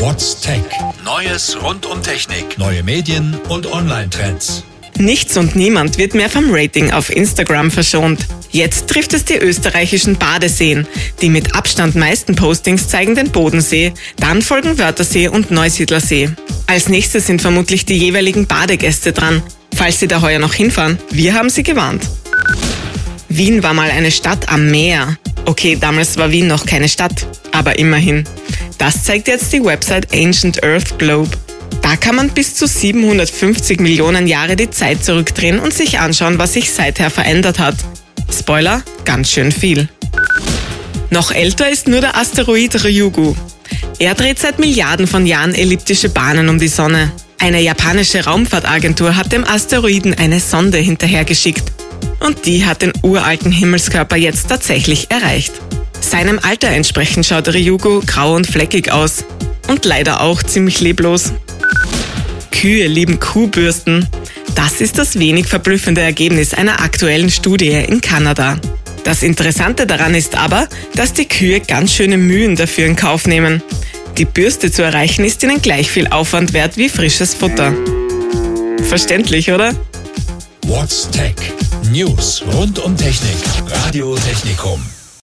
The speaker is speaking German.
What's Tech? Neues rund um Technik, neue Medien und Online-Trends. Nichts und niemand wird mehr vom Rating auf Instagram verschont. Jetzt trifft es die österreichischen Badeseen. Die mit Abstand meisten Postings zeigen den Bodensee, dann folgen Wörthersee und Neusiedlersee. Als nächstes sind vermutlich die jeweiligen Badegäste dran. Falls Sie da heuer noch hinfahren, wir haben Sie gewarnt. Wien war mal eine Stadt am Meer. Okay, damals war Wien noch keine Stadt, aber immerhin. Das zeigt jetzt die Website Ancient Earth Globe. Da kann man bis zu 750 Millionen Jahre die Zeit zurückdrehen und sich anschauen, was sich seither verändert hat. Spoiler, ganz schön viel. Noch älter ist nur der Asteroid Ryugu. Er dreht seit Milliarden von Jahren elliptische Bahnen um die Sonne. Eine japanische Raumfahrtagentur hat dem Asteroiden eine Sonde hinterhergeschickt. Und die hat den uralten Himmelskörper jetzt tatsächlich erreicht. Seinem Alter entsprechend schaut Ryugu grau und fleckig aus. Und leider auch ziemlich leblos. Kühe lieben Kuhbürsten. Das ist das wenig verblüffende Ergebnis einer aktuellen Studie in Kanada. Das Interessante daran ist aber, dass die Kühe ganz schöne Mühen dafür in Kauf nehmen. Die Bürste zu erreichen ist ihnen gleich viel Aufwand wert wie frisches Futter. Verständlich, oder? What's Tech? News rund um Technik. Radio Technikum.